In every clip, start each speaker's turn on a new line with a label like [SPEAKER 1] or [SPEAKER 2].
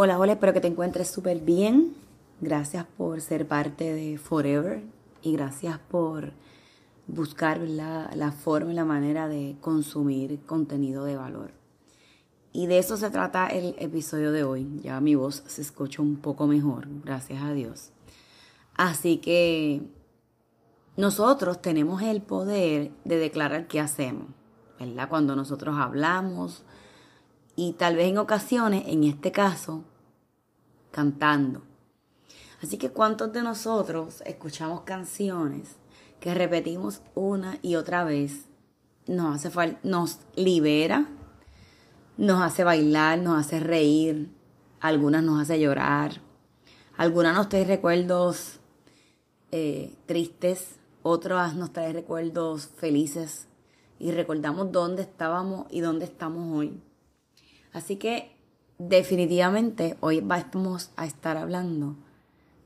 [SPEAKER 1] Hola, hola, espero que te encuentres súper bien. Gracias por ser parte de Forever y gracias por buscar la, la forma y la manera de consumir contenido de valor. Y de eso se trata el episodio de hoy. Ya mi voz se escucha un poco mejor, gracias a Dios. Así que nosotros tenemos el poder de declarar qué hacemos, ¿verdad? Cuando nosotros hablamos, y tal vez en ocasiones, en este caso, cantando. Así que cuántos de nosotros escuchamos canciones que repetimos una y otra vez, nos hace nos libera, nos hace bailar, nos hace reír, algunas nos hace llorar, algunas nos trae recuerdos eh, tristes, otras nos trae recuerdos felices y recordamos dónde estábamos y dónde estamos hoy. Así que definitivamente hoy vamos a estar hablando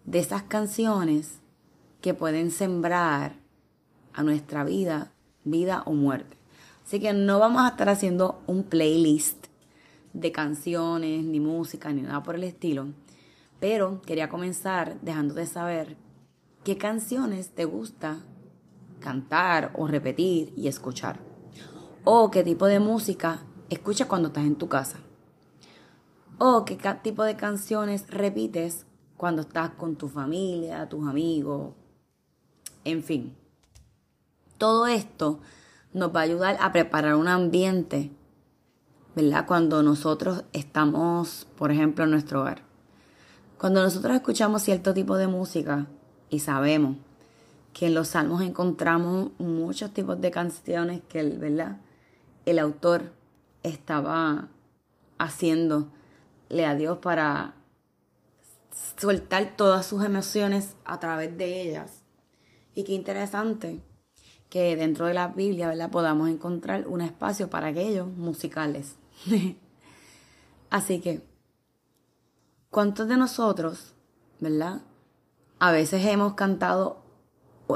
[SPEAKER 1] de esas canciones que pueden sembrar a nuestra vida, vida o muerte. Así que no vamos a estar haciendo un playlist de canciones, ni música, ni nada por el estilo. Pero quería comenzar dejándote saber qué canciones te gusta cantar o repetir y escuchar. O qué tipo de música escuchas cuando estás en tu casa. O qué tipo de canciones repites cuando estás con tu familia, tus amigos, en fin. Todo esto nos va a ayudar a preparar un ambiente, ¿verdad? Cuando nosotros estamos, por ejemplo, en nuestro hogar. Cuando nosotros escuchamos cierto tipo de música y sabemos que en los salmos encontramos muchos tipos de canciones que, ¿verdad? El autor estaba haciendo a Dios para soltar todas sus emociones a través de ellas. Y qué interesante que dentro de la Biblia, ¿verdad? Podamos encontrar un espacio para aquellos musicales. Así que, ¿cuántos de nosotros, ¿verdad? A veces hemos cantado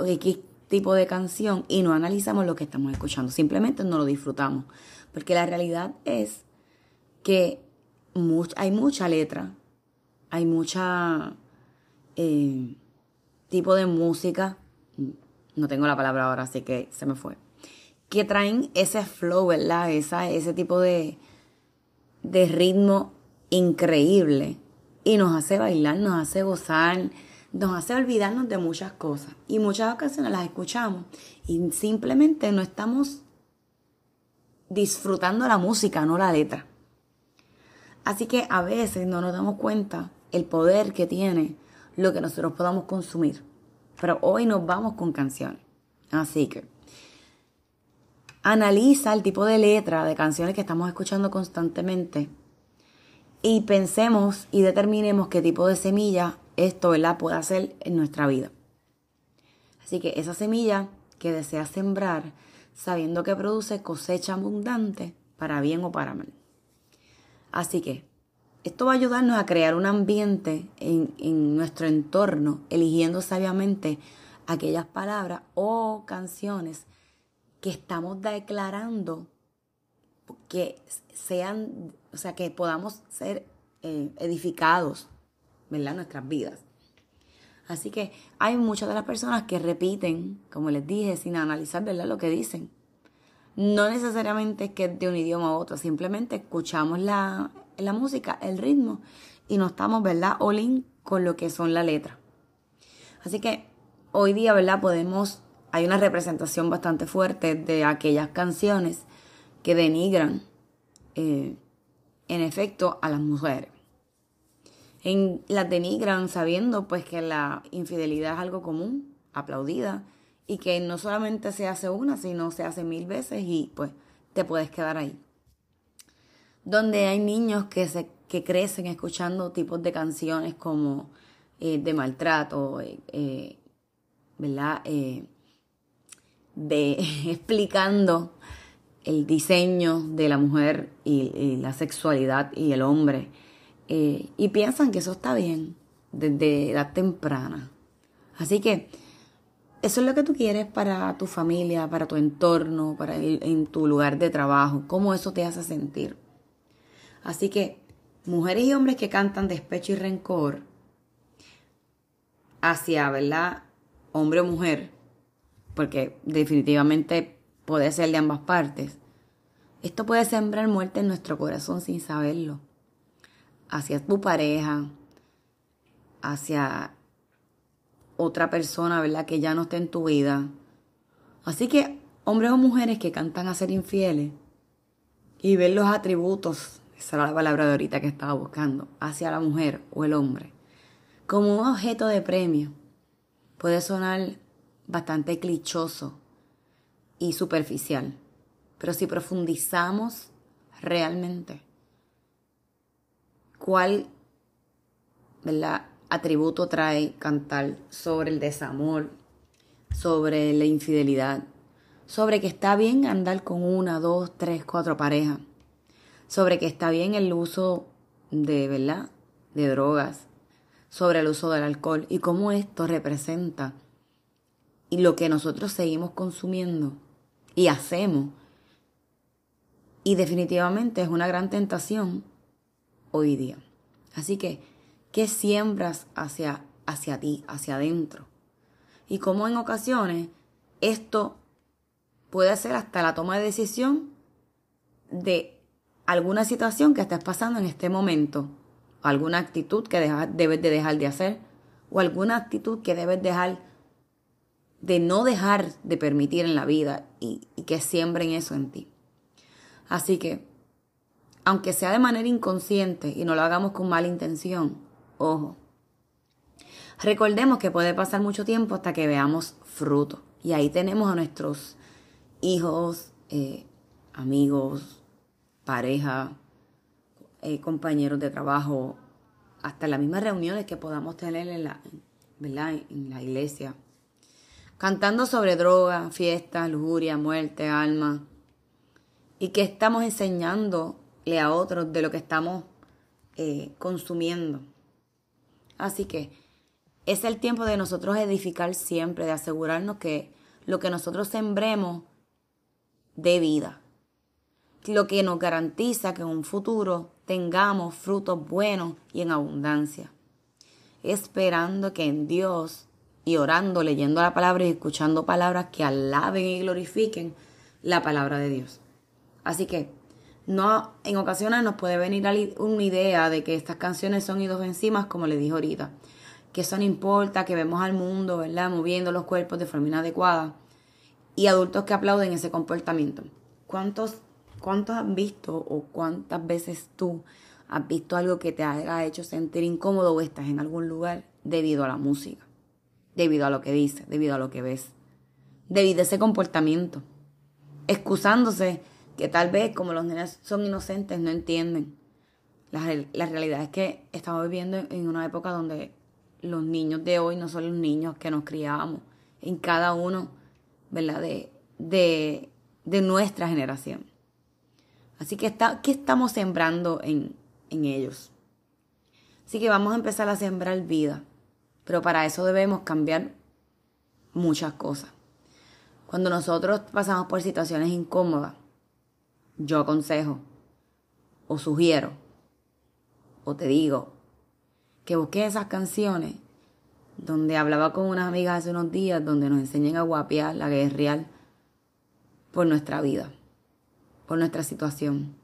[SPEAKER 1] X tipo de canción y no analizamos lo que estamos escuchando, simplemente no lo disfrutamos. Porque la realidad es que hay mucha letra, hay mucha eh, tipo de música, no tengo la palabra ahora, así que se me fue, que traen ese flow, ¿verdad? Esa, ese tipo de, de ritmo increíble y nos hace bailar, nos hace gozar, nos hace olvidarnos de muchas cosas. Y muchas ocasiones las escuchamos y simplemente no estamos disfrutando la música, no la letra. Así que a veces no nos damos cuenta el poder que tiene lo que nosotros podamos consumir. Pero hoy nos vamos con canciones. Así que analiza el tipo de letra de canciones que estamos escuchando constantemente y pensemos y determinemos qué tipo de semilla esto ¿verdad? puede hacer en nuestra vida. Así que esa semilla que deseas sembrar, sabiendo que produce cosecha abundante, para bien o para mal. Así que esto va a ayudarnos a crear un ambiente en, en nuestro entorno, eligiendo sabiamente aquellas palabras o canciones que estamos declarando que sean, o sea, que podamos ser eh, edificados, ¿verdad? Nuestras vidas. Así que hay muchas de las personas que repiten, como les dije, sin analizar, ¿verdad? Lo que dicen. No necesariamente es que es de un idioma a otro, simplemente escuchamos la, la música, el ritmo, y no estamos, ¿verdad? All in con lo que son la letra. Así que hoy día, ¿verdad? Podemos, hay una representación bastante fuerte de aquellas canciones que denigran, eh, en efecto, a las mujeres. En, las denigran sabiendo pues que la infidelidad es algo común, aplaudida, y que no solamente se hace una, sino se hace mil veces y pues te puedes quedar ahí. Donde hay niños que, se, que crecen escuchando tipos de canciones como eh, de maltrato, eh, ¿verdad? de explicando el diseño de la mujer y, la sexualidad y el hombre. Eh, y piensan que eso está bien desde edad temprana. Así que eso es lo que tú quieres para tu familia, para tu entorno, para en tu lugar de trabajo, cómo eso te hace sentir. Así que mujeres y hombres que cantan despecho y rencor hacia, ¿verdad? Hombre o mujer, porque definitivamente puede ser de ambas partes. Esto puede sembrar muerte en nuestro corazón sin saberlo. Hacia tu pareja, hacia otra persona, ¿verdad? Que ya no esté en tu vida. Así que, hombres o mujeres que cantan a ser infieles y ven los atributos, esa era la palabra de ahorita que estaba buscando, hacia la mujer o el hombre, como un objeto de premio, puede sonar bastante clichoso y superficial. Pero si profundizamos realmente, ¿cuál atributo trae cantar sobre el desamor, sobre la infidelidad, sobre que está bien andar con una, dos, tres, cuatro parejas, sobre que está bien el uso de, ¿verdad? de drogas, sobre el uso del alcohol y cómo esto representa y lo que nosotros seguimos consumiendo y hacemos. Y definitivamente es una gran tentación hoy día. Así que, ¿qué siembras hacia, hacia ti, hacia adentro? Y como en ocasiones esto puede ser hasta la toma de decisión de alguna situación que estés pasando en este momento, alguna actitud que debes de dejar de hacer, o alguna actitud que debes dejar de no dejar de permitir en la vida y, que siembren eso en ti. Así que, aunque sea de manera inconsciente y no lo hagamos con mala intención, ojo, recordemos que puede pasar mucho tiempo hasta que veamos fruto. Y ahí tenemos a nuestros hijos, eh, amigos, pareja, eh, compañeros de trabajo, hasta las mismas reuniones que podamos tener en la, en la iglesia cantando sobre drogas, fiestas, lujuria, muerte, alma. Y que estamos enseñándole a otros de lo que estamos eh, consumiendo. Así que es el tiempo de nosotros edificar siempre, de asegurarnos que lo que nosotros sembremos dé vida. Lo que nos garantiza que en un futuro tengamos frutos buenos y en abundancia. Esperando que en Dios y orando, leyendo la palabra y escuchando palabras que alaben y glorifiquen la palabra de Dios. Así que no, en ocasiones nos puede venir una idea de que estas canciones son encima, como le dije ahorita, que eso no importa, que vemos al mundo, ¿verdad? Moviendo los cuerpos de forma inadecuada y adultos que aplauden ese comportamiento. ¿Cuántos, cuántos han visto o cuántas veces tú has visto algo que te haya hecho sentir incómodo o estás en algún lugar debido a la música, debido a lo que dice, debido a lo que ves, debido a ese comportamiento, excusándose que tal vez como los niños son inocentes no entienden. La, la realidad es que estamos viviendo en una época donde los niños de hoy no son los niños que nos criábamos en cada uno, ¿verdad? De, de, de nuestra generación. Así que, está, ¿qué estamos sembrando en, en ellos? Así que vamos a empezar a sembrar vida, pero para eso debemos cambiar muchas cosas. Cuando nosotros pasamos por situaciones incómodas, yo aconsejo o sugiero o te digo que busques esas canciones donde hablaba con unas amigas hace unos días donde nos enseñan a guapear, la real por nuestra vida, por nuestra situación.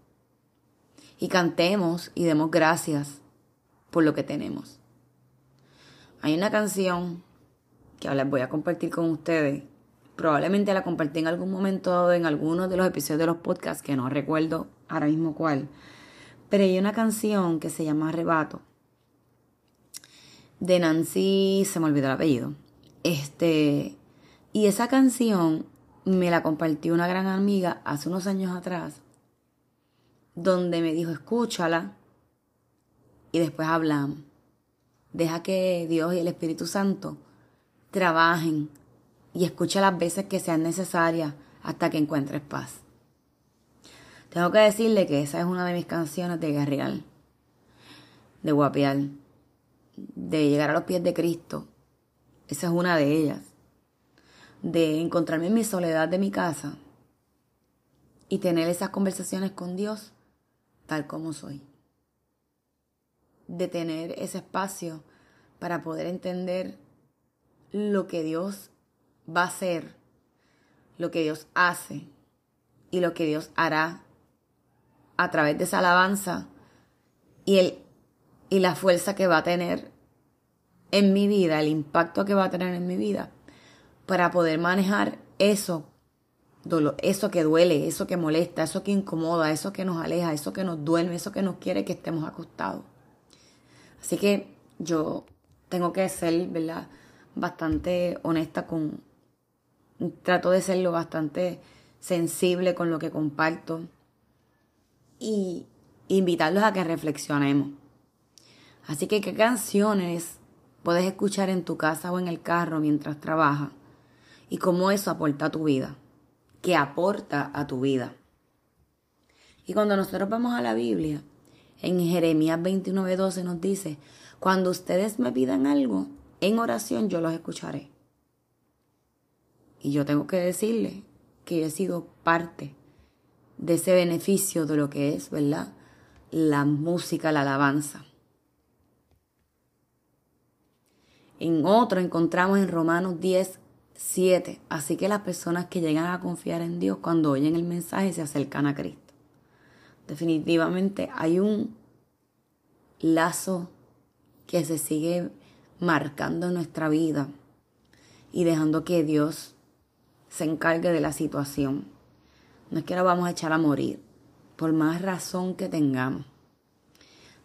[SPEAKER 1] Y cantemos y demos gracias por lo que tenemos. Hay una canción que ahora les voy a compartir con ustedes. Probablemente la compartí en algún momento en algunos de los episodios de los podcasts que no recuerdo ahora mismo cuál. Pero hay una canción que se llama Arrebato de Nancy, se me olvidó el apellido. Este, y esa canción me la compartió una gran amiga hace unos años atrás, donde me dijo, escúchala y después hablamos. Deja que Dios y el Espíritu Santo trabajen y escucha las veces que sean necesarias hasta que encuentres paz. Tengo que decirle que esa es una de mis canciones de Guerreal, de Guapial de llegar a los pies de Cristo. Esa es una de ellas. De encontrarme en mi soledad de mi casa y tener esas conversaciones con Dios tal como soy. De tener ese espacio para poder entender lo que Dios va a hacer, lo que Dios hace y lo que Dios hará a través de esa alabanza y el y la fuerza que va a tener en mi vida, el impacto que va a tener en mi vida, para poder manejar eso, eso que duele, eso que molesta, eso que incomoda, eso que nos aleja, eso que nos duerme, eso que nos quiere que estemos acostados. Así que yo tengo que ser, ¿verdad? Bastante honesta con, trato de serlo bastante sensible con lo que comparto y invitarlos a que reflexionemos. Así que, ¿qué canciones puedes escuchar en tu casa o en el carro mientras trabajas? Y cómo eso aporta a tu vida. ¿Qué aporta a tu vida? Y cuando nosotros vamos a la Biblia, en Jeremías 29:12 nos dice, cuando ustedes me pidan algo, en oración yo los escucharé. Y yo tengo que decirle que he sido parte de ese beneficio de lo que es, ¿verdad? La música, la alabanza. En otro encontramos en Romanos 10, 7. Así que las personas que llegan a confiar en Dios cuando oyen el mensaje se acercan a Cristo. Definitivamente hay un lazo que se sigue marcando en nuestra vida y dejando que Dios se encargue de la situación. No es que lo vamos a echar a morir, por más razón que tengamos.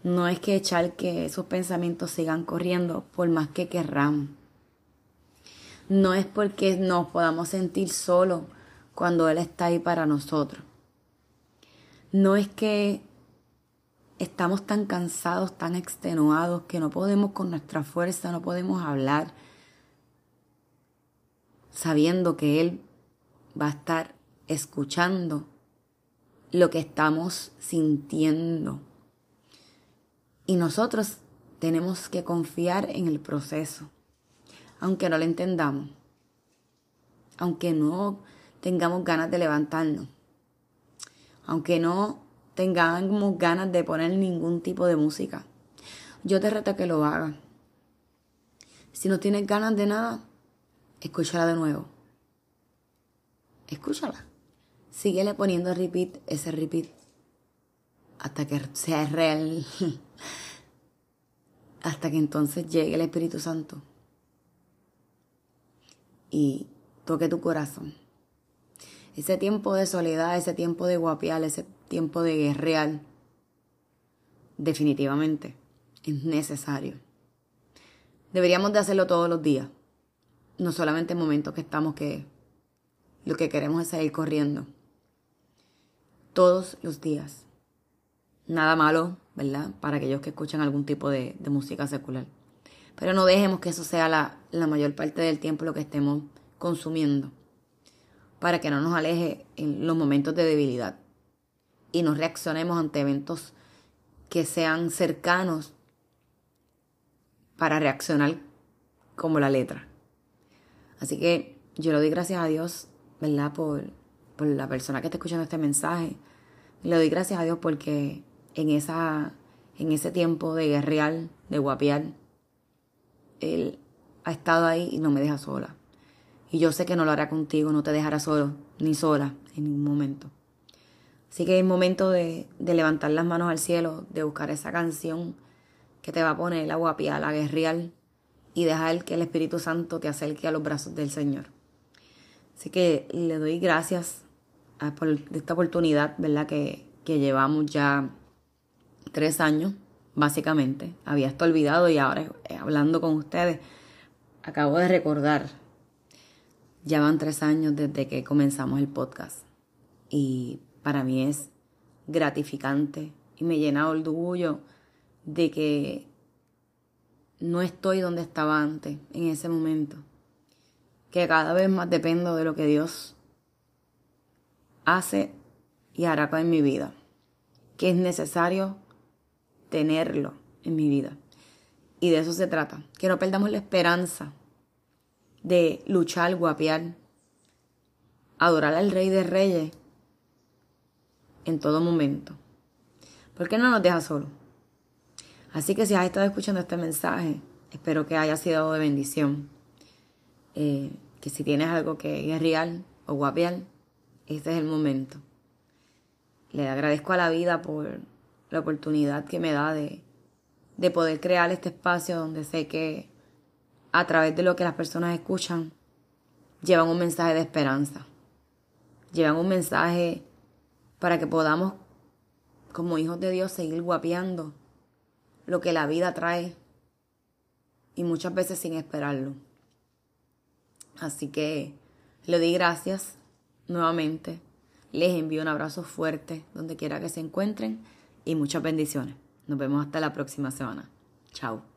[SPEAKER 1] No es que echar que esos pensamientos sigan corriendo por más que querramos. No es porque nos podamos sentir solos cuando Él está ahí para nosotros. No es que estamos tan cansados, tan extenuados, que no podemos con nuestra fuerza, no podemos hablar, sabiendo que Él va a estar escuchando lo que estamos sintiendo. Y nosotros tenemos que confiar en el proceso, aunque no lo entendamos, aunque no tengamos ganas de levantarnos, aunque no tengamos ganas de poner ningún tipo de música. Yo te reto que lo hagas. Si no tienes ganas de nada, escúchala de nuevo. Escúchala. Síguele poniendo repeat, ese repeat, hasta que sea real. hasta que entonces llegue el Espíritu Santo y toque tu corazón. Ese tiempo de soledad, ese tiempo de guapial, ese tiempo de guerreal, definitivamente es necesario. Deberíamos de hacerlo todos los días, no solamente en momentos que estamos que lo que queremos es salir corriendo. Todos los días. Nada malo, ¿verdad? Para aquellos que escuchan algún tipo de, música secular. Pero no dejemos que eso sea la, la mayor parte del tiempo lo que estemos consumiendo. Para que no nos aleje en los momentos de debilidad. Y no reaccionemos ante eventos que sean cercanos para reaccionar como la letra. Así que yo le doy gracias a Dios, ¿verdad? Por, por la persona que está escuchando este mensaje. Le doy gracias a Dios porque en, esa, en ese tiempo de guerreal, de guapiar, Él ha estado ahí y no me deja sola. Y yo sé que no lo hará contigo, no te dejará solo, ni sola, en ningún momento. Así que es momento de, de levantar las manos al cielo, de buscar esa canción que te va a poner la guapia, la guerreal, y dejar que el Espíritu Santo te acerque a los brazos del Señor. Así que le doy gracias por esta oportunidad, ¿verdad? Que, que llevamos ya tres años, básicamente. Había esto olvidado y ahora eh, hablando con ustedes, acabo de recordar. Ya van tres años desde que comenzamos el podcast. Y para mí es gratificante y me llena de orgullo de que no estoy donde estaba antes, en ese momento. Que cada vez más dependo de lo que Dios hace y hará en mi vida. Que es necesario tenerlo en mi vida. Y de eso se trata. Que no perdamos la esperanza de luchar, guapear, adorar al Rey de Reyes en todo momento. ¿Por qué no nos deja solo? Así que si has estado escuchando este mensaje, espero que haya sido de bendición. Eh, que si tienes algo que es real o este es el momento. Le agradezco a la vida por la oportunidad que me da de, de poder crear este espacio donde sé que a través de lo que las personas escuchan, llevan un mensaje de esperanza. Llevan un mensaje para que podamos, como hijos de Dios, seguir guapeando lo que la vida trae y muchas veces sin esperarlo. Así que le doy gracias nuevamente. Les envío un abrazo fuerte donde quiera que se encuentren y muchas bendiciones. Nos vemos hasta la próxima semana. Chao.